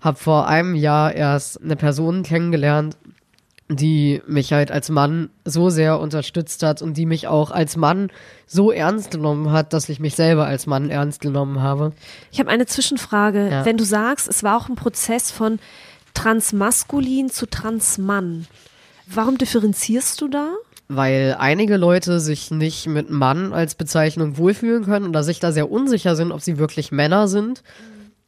habe vor einem Jahr erst eine Person kennengelernt, die mich halt als Mann so sehr unterstützt hat und die mich auch als Mann so ernst genommen hat, dass ich mich selber als Mann ernst genommen habe. Ich habe eine Zwischenfrage. Ja. Wenn du sagst, es war auch ein Prozess von transmaskulin zu transmann, warum differenzierst du da? Weil einige Leute sich nicht mit Mann als Bezeichnung wohlfühlen können oder sich da sehr unsicher sind, ob sie wirklich Männer sind,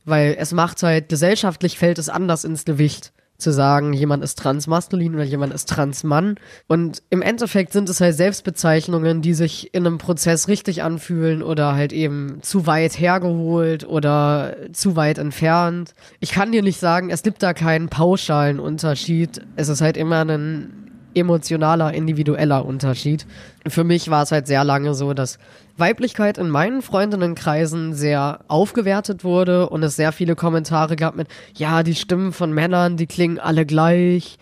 weil es macht halt, gesellschaftlich fällt es anders ins Gewicht zu sagen, jemand ist transmaskulin oder jemand ist transmann. Und im Endeffekt sind es halt Selbstbezeichnungen, die sich in einem Prozess richtig anfühlen oder halt eben zu weit hergeholt oder zu weit entfernt. Ich kann dir nicht sagen, es gibt da keinen pauschalen Unterschied. Es ist halt immer ein emotionaler, individueller Unterschied. Für mich war es halt sehr lange so, dass Weiblichkeit in meinen Freundinnenkreisen sehr aufgewertet wurde und es sehr viele Kommentare gab mit, ja, die Stimmen von Männern, die klingen alle gleich.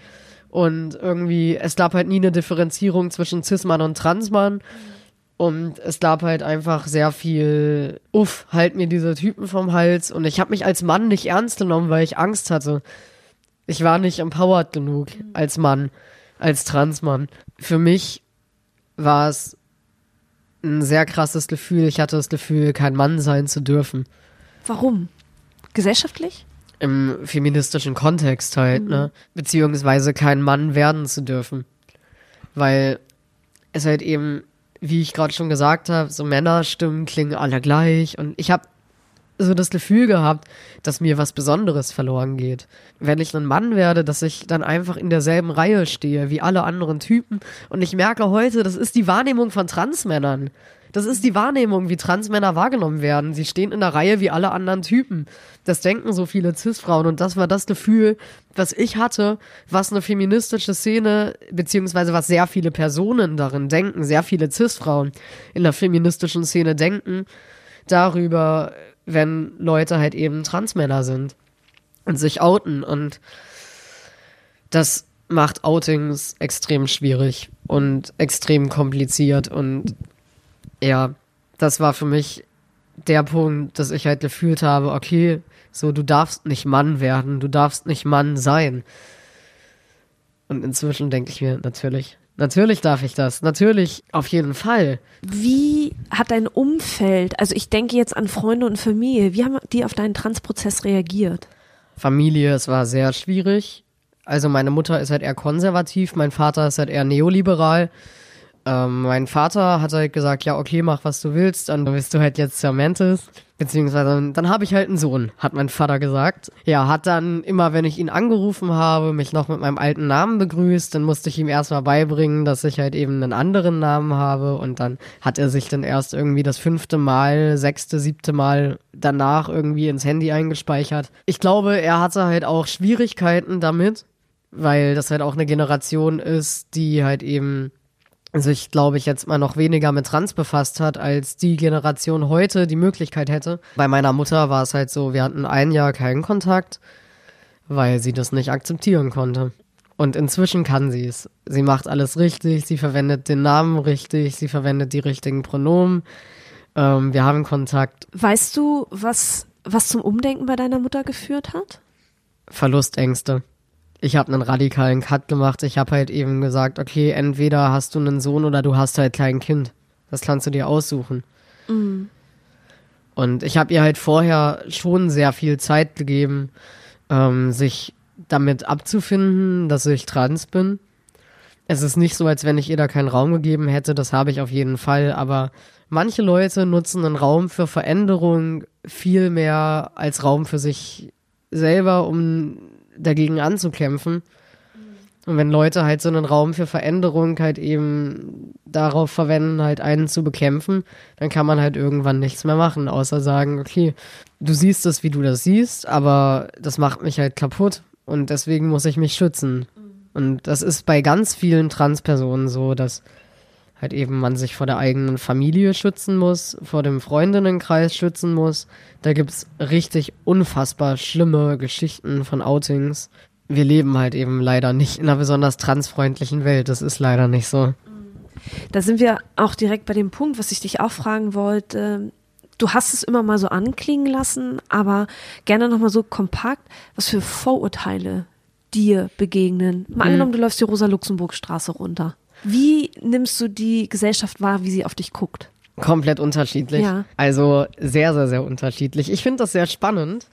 Und irgendwie, es gab halt nie eine Differenzierung zwischen Cis-Mann und Transmann. Und es gab halt einfach sehr viel, uff, halt mir diese Typen vom Hals. Und ich habe mich als Mann nicht ernst genommen, weil ich Angst hatte. Ich war nicht empowered genug als Mann als Transmann. Für mich war es ein sehr krasses Gefühl. Ich hatte das Gefühl, kein Mann sein zu dürfen. Warum? Gesellschaftlich? im feministischen Kontext halt, ne? Beziehungsweise kein Mann werden zu dürfen. Weil es halt eben, wie ich gerade schon gesagt habe, so Männerstimmen klingen alle gleich und ich habe so das Gefühl gehabt, dass mir was Besonderes verloren geht. Wenn ich ein Mann werde, dass ich dann einfach in derselben Reihe stehe wie alle anderen Typen. Und ich merke heute, das ist die Wahrnehmung von Transmännern. Das ist die Wahrnehmung, wie Transmänner wahrgenommen werden. Sie stehen in der Reihe wie alle anderen Typen. Das denken so viele Cis-Frauen. Und das war das Gefühl, was ich hatte, was eine feministische Szene, beziehungsweise was sehr viele Personen darin denken, sehr viele Cis-Frauen in der feministischen Szene denken, darüber, wenn Leute halt eben Transmänner sind und sich outen. Und das macht Outings extrem schwierig und extrem kompliziert. Und ja, das war für mich der Punkt, dass ich halt gefühlt habe, okay, so, du darfst nicht Mann werden, du darfst nicht Mann sein. Und inzwischen denke ich mir, natürlich, natürlich darf ich das, natürlich, auf jeden Fall. Wie hat dein Umfeld, also ich denke jetzt an Freunde und Familie, wie haben die auf deinen Transprozess reagiert? Familie, es war sehr schwierig. Also meine Mutter ist halt eher konservativ, mein Vater ist halt eher neoliberal. Ähm, mein Vater hat halt gesagt, ja, okay, mach was du willst, dann bist du halt jetzt Cervantes. Beziehungsweise, dann habe ich halt einen Sohn, hat mein Vater gesagt. Ja, hat dann immer, wenn ich ihn angerufen habe, mich noch mit meinem alten Namen begrüßt. Dann musste ich ihm erstmal beibringen, dass ich halt eben einen anderen Namen habe. Und dann hat er sich dann erst irgendwie das fünfte Mal, sechste, siebte Mal danach irgendwie ins Handy eingespeichert. Ich glaube, er hatte halt auch Schwierigkeiten damit, weil das halt auch eine Generation ist, die halt eben sich, glaube ich, jetzt mal noch weniger mit Trans befasst hat, als die Generation heute die Möglichkeit hätte. Bei meiner Mutter war es halt so, wir hatten ein Jahr keinen Kontakt, weil sie das nicht akzeptieren konnte. Und inzwischen kann sie es. Sie macht alles richtig, sie verwendet den Namen richtig, sie verwendet die richtigen Pronomen. Ähm, wir haben Kontakt. Weißt du, was, was zum Umdenken bei deiner Mutter geführt hat? Verlustängste ich habe einen radikalen Cut gemacht. Ich habe halt eben gesagt, okay, entweder hast du einen Sohn oder du hast halt kein Kind. Das kannst du dir aussuchen. Mhm. Und ich habe ihr halt vorher schon sehr viel Zeit gegeben, ähm, sich damit abzufinden, dass ich trans bin. Es ist nicht so, als wenn ich ihr da keinen Raum gegeben hätte, das habe ich auf jeden Fall, aber manche Leute nutzen einen Raum für Veränderung viel mehr als Raum für sich selber, um dagegen anzukämpfen. Und wenn Leute halt so einen Raum für Veränderung halt eben darauf verwenden, halt einen zu bekämpfen, dann kann man halt irgendwann nichts mehr machen, außer sagen, okay, du siehst es, wie du das siehst, aber das macht mich halt kaputt und deswegen muss ich mich schützen. Und das ist bei ganz vielen Transpersonen so, dass halt eben man sich vor der eigenen Familie schützen muss, vor dem Freundinnenkreis schützen muss. Da gibt's richtig unfassbar schlimme Geschichten von Outings. Wir leben halt eben leider nicht in einer besonders transfreundlichen Welt. Das ist leider nicht so. Da sind wir auch direkt bei dem Punkt, was ich dich auch fragen wollte. Du hast es immer mal so anklingen lassen, aber gerne nochmal so kompakt, was für Vorurteile dir begegnen. Mal mhm. angenommen, du läufst die Rosa-Luxemburg-Straße runter. Wie nimmst du die Gesellschaft wahr, wie sie auf dich guckt? Komplett unterschiedlich. Ja. Also sehr, sehr, sehr unterschiedlich. Ich finde das sehr spannend.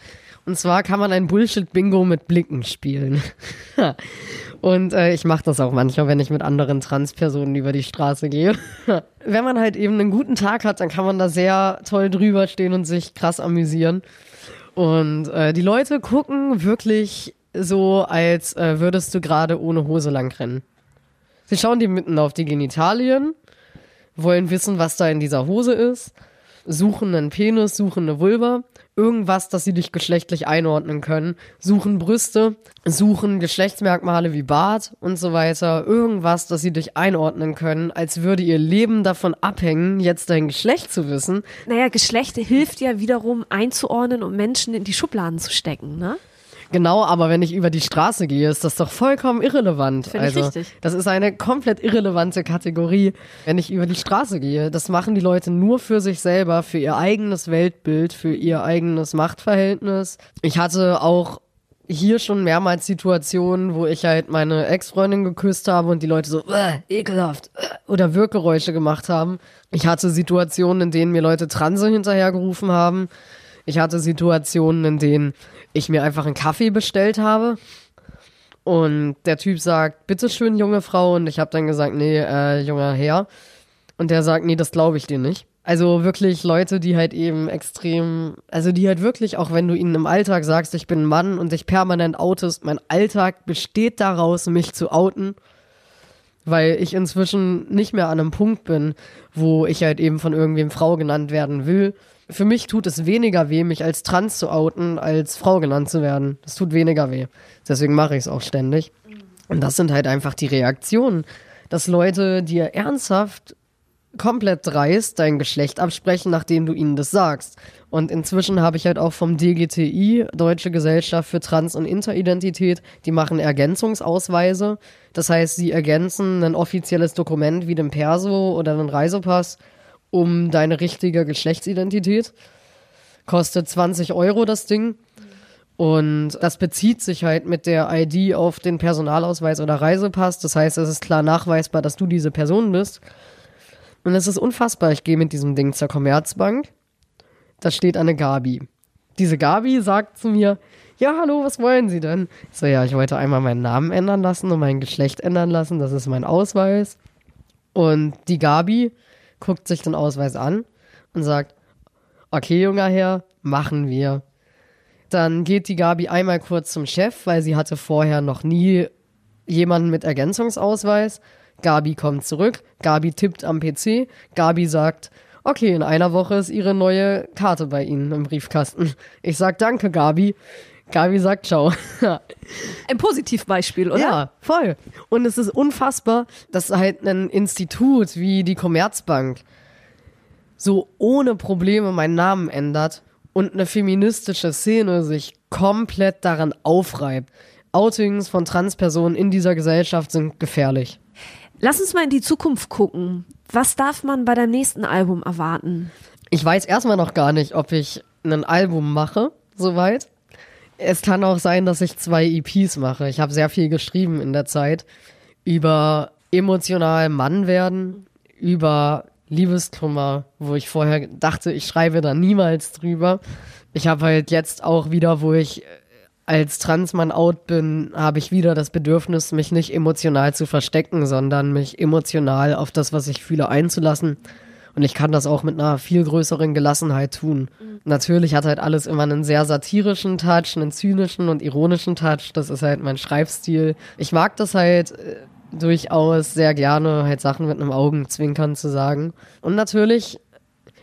Und zwar kann man ein Bullshit-Bingo mit Blicken spielen. <laughs> Und äh, ich mache das auch manchmal, wenn ich mit anderen Transpersonen über die Straße gehe. <laughs> wenn man halt eben einen guten Tag hat, dann kann man da sehr toll drüber stehen und sich krass amüsieren. Und äh, die Leute gucken wirklich so, als äh, würdest du gerade ohne Hose lang rennen. Sie schauen dir mitten auf die Genitalien, wollen wissen, was da in dieser Hose ist, suchen einen Penis, suchen eine Vulva, irgendwas, das sie dich geschlechtlich einordnen können, suchen Brüste, suchen Geschlechtsmerkmale wie Bart und so weiter, irgendwas, das sie dich einordnen können, als würde ihr Leben davon abhängen, jetzt dein Geschlecht zu wissen. Naja, Geschlecht hilft ja wiederum einzuordnen und Menschen in die Schubladen zu stecken, ne? Genau, aber wenn ich über die Straße gehe, ist das doch vollkommen irrelevant. Finde also, ich richtig. Das ist eine komplett irrelevante Kategorie, wenn ich über die Straße gehe. Das machen die Leute nur für sich selber, für ihr eigenes Weltbild, für ihr eigenes Machtverhältnis. Ich hatte auch hier schon mehrmals Situationen, wo ich halt meine Ex-Freundin geküsst habe und die Leute so, äh, ekelhaft, äh, oder Wirkgeräusche gemacht haben. Ich hatte Situationen, in denen mir Leute Transe hinterhergerufen haben Ich hatte Situationen, in denen ich mir einfach einen Kaffee bestellt habe und der Typ sagt, bitteschön, junge Frau. Und ich habe dann gesagt, nee, äh, junger Herr. Und der sagt, nee, das glaube ich dir nicht. Also wirklich Leute, die halt eben extrem, also die halt wirklich, auch wenn du ihnen im Alltag sagst, ich bin ein Mann und dich permanent outest, mein Alltag besteht daraus, mich zu outen, weil ich inzwischen nicht mehr an einem Punkt bin, wo ich halt eben von irgendwem Frau genannt werden will, für mich tut es weniger weh, mich als trans zu outen, als Frau genannt zu werden. Das tut weniger weh. Deswegen mache ich es auch ständig. Und das sind halt einfach die Reaktionen, dass Leute dir ernsthaft komplett dreist dein Geschlecht absprechen, nachdem du ihnen das sagst. Und inzwischen habe ich halt auch vom DGTI, Deutsche Gesellschaft für Trans- und Interidentität, die machen Ergänzungsausweise. Das heißt, sie ergänzen ein offizielles Dokument wie den Perso oder einen Reisepass um deine richtige Geschlechtsidentität. Kostet 20 Euro das Ding. Und das bezieht sich halt mit der ID auf den Personalausweis oder Reisepass. Das heißt, es ist klar nachweisbar, dass du diese Person bist. Und es ist unfassbar. Ich gehe mit diesem Ding zur Commerzbank. Da steht eine Gabi. Diese Gabi sagt zu mir, ja, hallo, was wollen Sie denn? Ich so, ja, ich wollte einmal meinen Namen ändern lassen und mein Geschlecht ändern lassen. Das ist mein Ausweis. Und die Gabi guckt sich den Ausweis an und sagt, okay, junger Herr, machen wir. Dann geht die Gabi einmal kurz zum Chef, weil sie hatte vorher noch nie jemanden mit Ergänzungsausweis. Gabi kommt zurück, Gabi tippt am PC, Gabi sagt, okay, in einer Woche ist ihre neue Karte bei Ihnen im Briefkasten. Ich sag danke, Gabi. Gabi sagt ciao. Ein Positivbeispiel, oder? Ja, voll. Und es ist unfassbar, dass halt ein Institut wie die Commerzbank so ohne Probleme meinen Namen ändert und eine feministische Szene sich komplett daran aufreibt. Outings von Transpersonen in dieser Gesellschaft sind gefährlich. Lass uns mal in die Zukunft gucken. Was darf man bei deinem nächsten Album erwarten? Ich weiß erstmal noch gar nicht, ob ich ein Album mache, soweit. Es kann auch sein, dass ich zwei EPs mache. Ich habe sehr viel geschrieben in der Zeit über emotional Mann werden, über Liebeskummer, wo ich vorher dachte, ich schreibe da niemals drüber. Ich habe halt jetzt auch wieder, wo ich als Transmann out bin, habe ich wieder das Bedürfnis, mich nicht emotional zu verstecken, sondern mich emotional auf das, was ich fühle, einzulassen. Und ich kann das auch mit einer viel größeren Gelassenheit tun. Mhm. Natürlich hat halt alles immer einen sehr satirischen Touch, einen zynischen und ironischen Touch. Das ist halt mein Schreibstil. Ich mag das halt äh, durchaus sehr gerne, halt Sachen mit einem Augenzwinkern zu sagen. Und natürlich,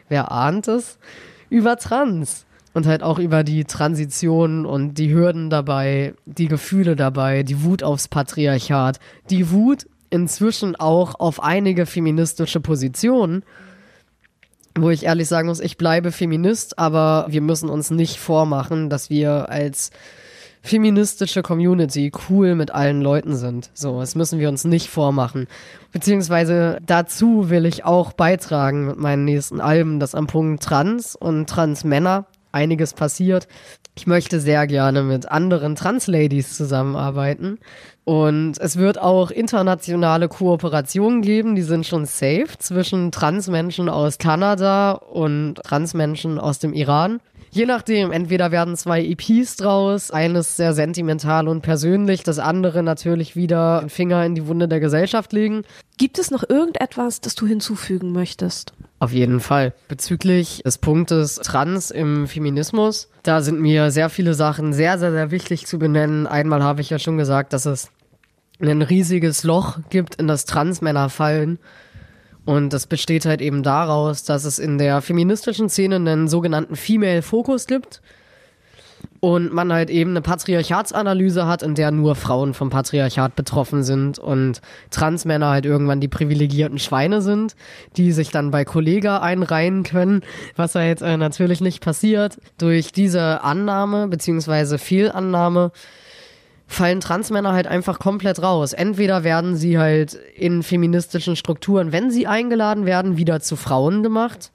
wer ahnt es, über Trans. Und halt auch über die Transition und die Hürden dabei, die Gefühle dabei, die Wut aufs Patriarchat, die Wut inzwischen auch auf einige feministische Positionen wo ich ehrlich sagen muss, ich bleibe Feminist, aber wir müssen uns nicht vormachen, dass wir als feministische Community cool mit allen Leuten sind. So, das müssen wir uns nicht vormachen. Beziehungsweise dazu will ich auch beitragen mit meinen nächsten Alben, dass am Punkt Trans und Transmänner einiges passiert. Ich möchte sehr gerne mit anderen Trans-Ladies zusammenarbeiten. Und es wird auch internationale Kooperationen geben, die sind schon safe zwischen Transmenschen aus Kanada und Transmenschen aus dem Iran. Je nachdem, entweder werden zwei EPs draus, eines sehr sentimental und persönlich, das andere natürlich wieder den Finger in die Wunde der Gesellschaft legen. Gibt es noch irgendetwas, das du hinzufügen möchtest? Auf jeden Fall. Bezüglich des Punktes Trans im Feminismus, da sind mir sehr viele Sachen sehr, sehr, sehr wichtig zu benennen. Einmal habe ich ja schon gesagt, dass es ein riesiges Loch gibt, in das Transmänner fallen und das besteht halt eben daraus, dass es in der feministischen Szene einen sogenannten Female Focus gibt. Und man halt eben eine Patriarchatsanalyse hat, in der nur Frauen vom Patriarchat betroffen sind und Transmänner halt irgendwann die privilegierten Schweine sind, die sich dann bei Kollega einreihen können, was jetzt äh, natürlich nicht passiert. Durch diese Annahme beziehungsweise Fehlannahme fallen Transmänner halt einfach komplett raus. Entweder werden sie halt in feministischen Strukturen, wenn sie eingeladen werden, wieder zu Frauen gemacht,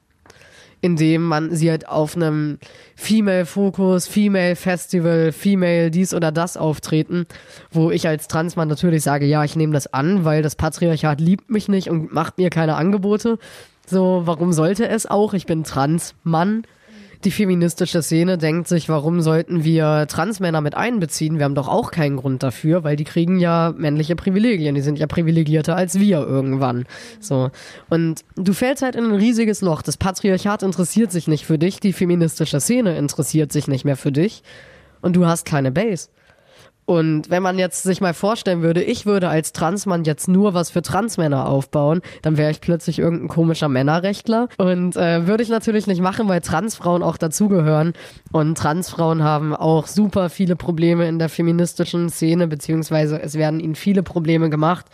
indem man sie halt auf einem Female Focus, Female Festival, Female dies oder das auftreten, wo ich als Transmann natürlich sage, ja, ich nehme das an, weil das Patriarchat liebt mich nicht und macht mir keine Angebote. So, warum sollte es auch? Ich bin Transmann Die feministische Szene denkt sich, warum sollten wir Transmänner mit einbeziehen? Wir haben doch auch keinen Grund dafür, weil die kriegen ja männliche Privilegien. Die sind ja privilegierter als wir irgendwann. So. Und du fällst halt in ein riesiges Loch. Das Patriarchat interessiert sich nicht für dich. Die feministische Szene interessiert sich nicht mehr für dich. Und du hast keine Base. Und wenn man jetzt sich mal vorstellen würde, ich würde als Transmann jetzt nur was für Transmänner aufbauen, dann wäre ich plötzlich irgendein komischer Männerrechtler. Und äh, würde ich natürlich nicht machen, weil Transfrauen auch dazugehören. Und Transfrauen haben auch super viele Probleme in der feministischen Szene, beziehungsweise es werden ihnen viele Probleme gemacht.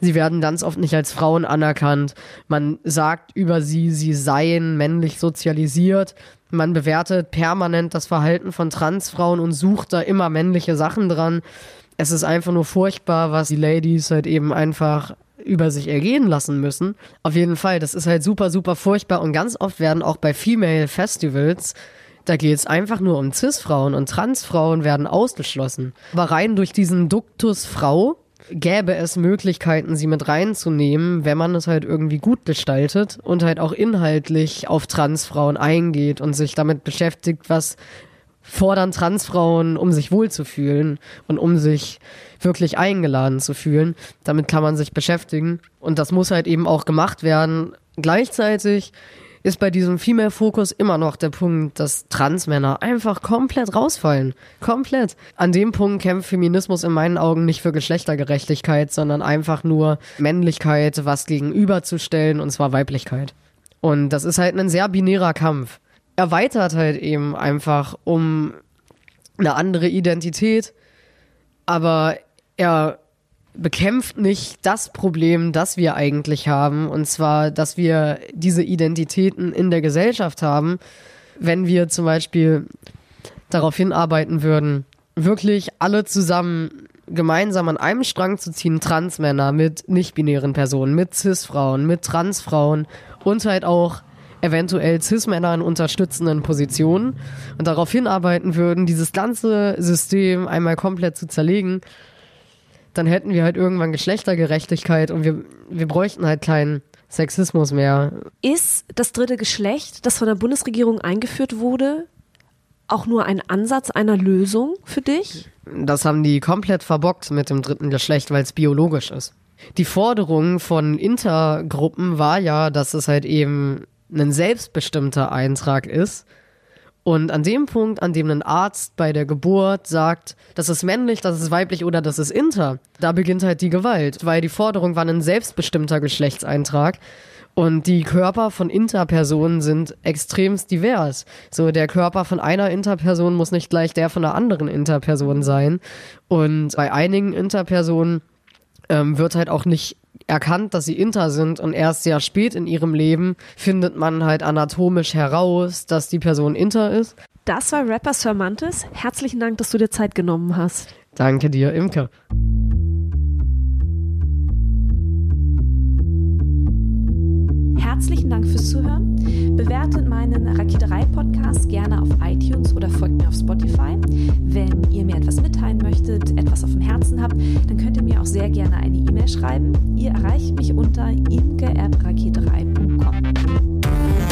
Sie werden ganz oft nicht als Frauen anerkannt. Man sagt über sie, sie seien männlich sozialisiert. Man bewertet permanent das Verhalten von Transfrauen und sucht da immer männliche Sachen dran. Es ist einfach nur furchtbar, was die Ladies halt eben einfach über sich ergehen lassen müssen. Auf jeden Fall, das ist halt super, super furchtbar und ganz oft werden auch bei Female Festivals da geht es einfach nur um Cis-Frauen und Transfrauen werden ausgeschlossen. Aber rein durch diesen Duktus Frau gäbe es Möglichkeiten, sie mit reinzunehmen, wenn man es halt irgendwie gut gestaltet und halt auch inhaltlich auf Transfrauen eingeht und sich damit beschäftigt, was fordern Transfrauen, um sich wohlzufühlen und um sich wirklich eingeladen zu fühlen. Damit kann man sich beschäftigen und das muss halt eben auch gemacht werden. Gleichzeitig ist bei diesem Female-Fokus immer noch der Punkt, dass Transmänner einfach komplett rausfallen. Komplett. An dem Punkt kämpft Feminismus in meinen Augen nicht für Geschlechtergerechtigkeit, sondern einfach nur Männlichkeit was gegenüberzustellen, und zwar Weiblichkeit. Und das ist halt ein sehr binärer Kampf. Erweitert halt eben einfach um eine andere Identität, aber er bekämpft nicht das Problem, das wir eigentlich haben, und zwar, dass wir diese Identitäten in der Gesellschaft haben, wenn wir zum Beispiel darauf hinarbeiten würden, wirklich alle zusammen gemeinsam an einem Strang zu ziehen, Transmänner mit nicht-binären Personen, mit Cis-Frauen, mit Transfrauen und halt auch eventuell Cis-Männer in unterstützenden Positionen und darauf hinarbeiten würden, dieses ganze System einmal komplett zu zerlegen, dann hätten wir halt irgendwann Geschlechtergerechtigkeit und wir, wir bräuchten halt keinen Sexismus mehr. Ist das dritte Geschlecht, das von der Bundesregierung eingeführt wurde, auch nur ein Ansatz einer Lösung für dich? Das haben die komplett verbockt mit dem dritten Geschlecht, weil es biologisch ist. Die Forderung von Intergruppen war ja, dass es halt eben ein selbstbestimmter Eintrag ist und an dem Punkt, an dem ein Arzt bei der Geburt sagt, das ist männlich, das ist weiblich oder das ist inter, da beginnt halt die Gewalt, weil die Forderung war ein selbstbestimmter Geschlechtseintrag. Und die Körper von Interpersonen sind extremst divers. So, der Körper von einer Interperson muss nicht gleich der von einer anderen Interperson sein. Und bei einigen Interpersonen ähm, wird halt auch nicht erkannt, dass sie Inter sind und erst sehr spät in ihrem Leben findet man halt anatomisch heraus, dass die Person Inter ist. Das war Rapper Sir Mantis. Herzlichen Dank, dass du dir Zeit genommen hast. Danke dir, Imke. Herzlichen Dank fürs Zuhören. Bewertet meinen Raketerei-Podcast gerne auf iTunes oder folgt mir auf Spotify. Wenn ihr mir etwas mitteilen möchtet, etwas auf dem Herzen habt, dann könnt ihr mir auch sehr gerne eine E-Mail schreiben. Ihr erreicht mich unter imke.raketerei.de.